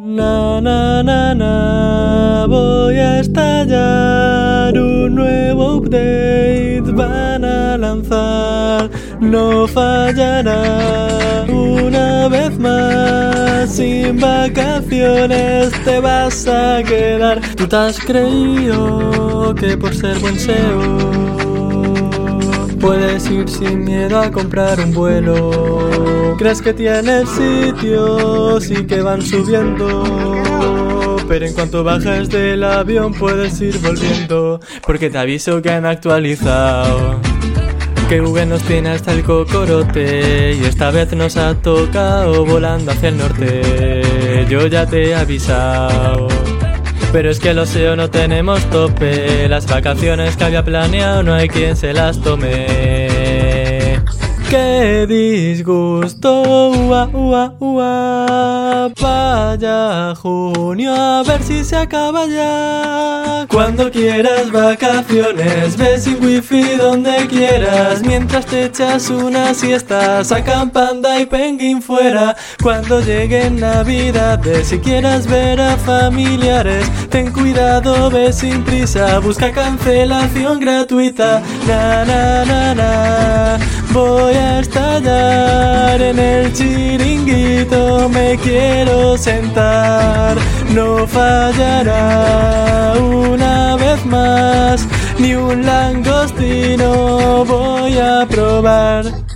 Na, na, na, na, voy a estallar un nuevo update, van a lanzar, no fallará una vez más, sin vacaciones te vas a quedar. Tú te has creído que por ser buen SEO Puedes ir sin miedo a comprar un vuelo. Crees que tienes sitios y que van subiendo. Pero en cuanto bajas del avión puedes ir volviendo. Porque te aviso que han actualizado. Que Google nos tiene hasta el cocorote. Y esta vez nos ha tocado volando hacia el norte. Yo ya te he avisado. Pero es que lo sé no tenemos tope. Las vacaciones que había planeado no hay quien se las tome. Qué disgusto, ua, ua, ua. Vaya junio, a ver si se acaba ya. Cuando quieras vacaciones, ves sin wifi donde quieras. Mientras te echas una siesta, sacan panda y penguin fuera. Cuando lleguen navidades, si quieras ver a familiares, ten cuidado, ve sin prisa. Busca cancelación gratuita. Na, na. En el chiringuito, me quiero sentar, no fallará una vez más, ni un langostino voy a probar.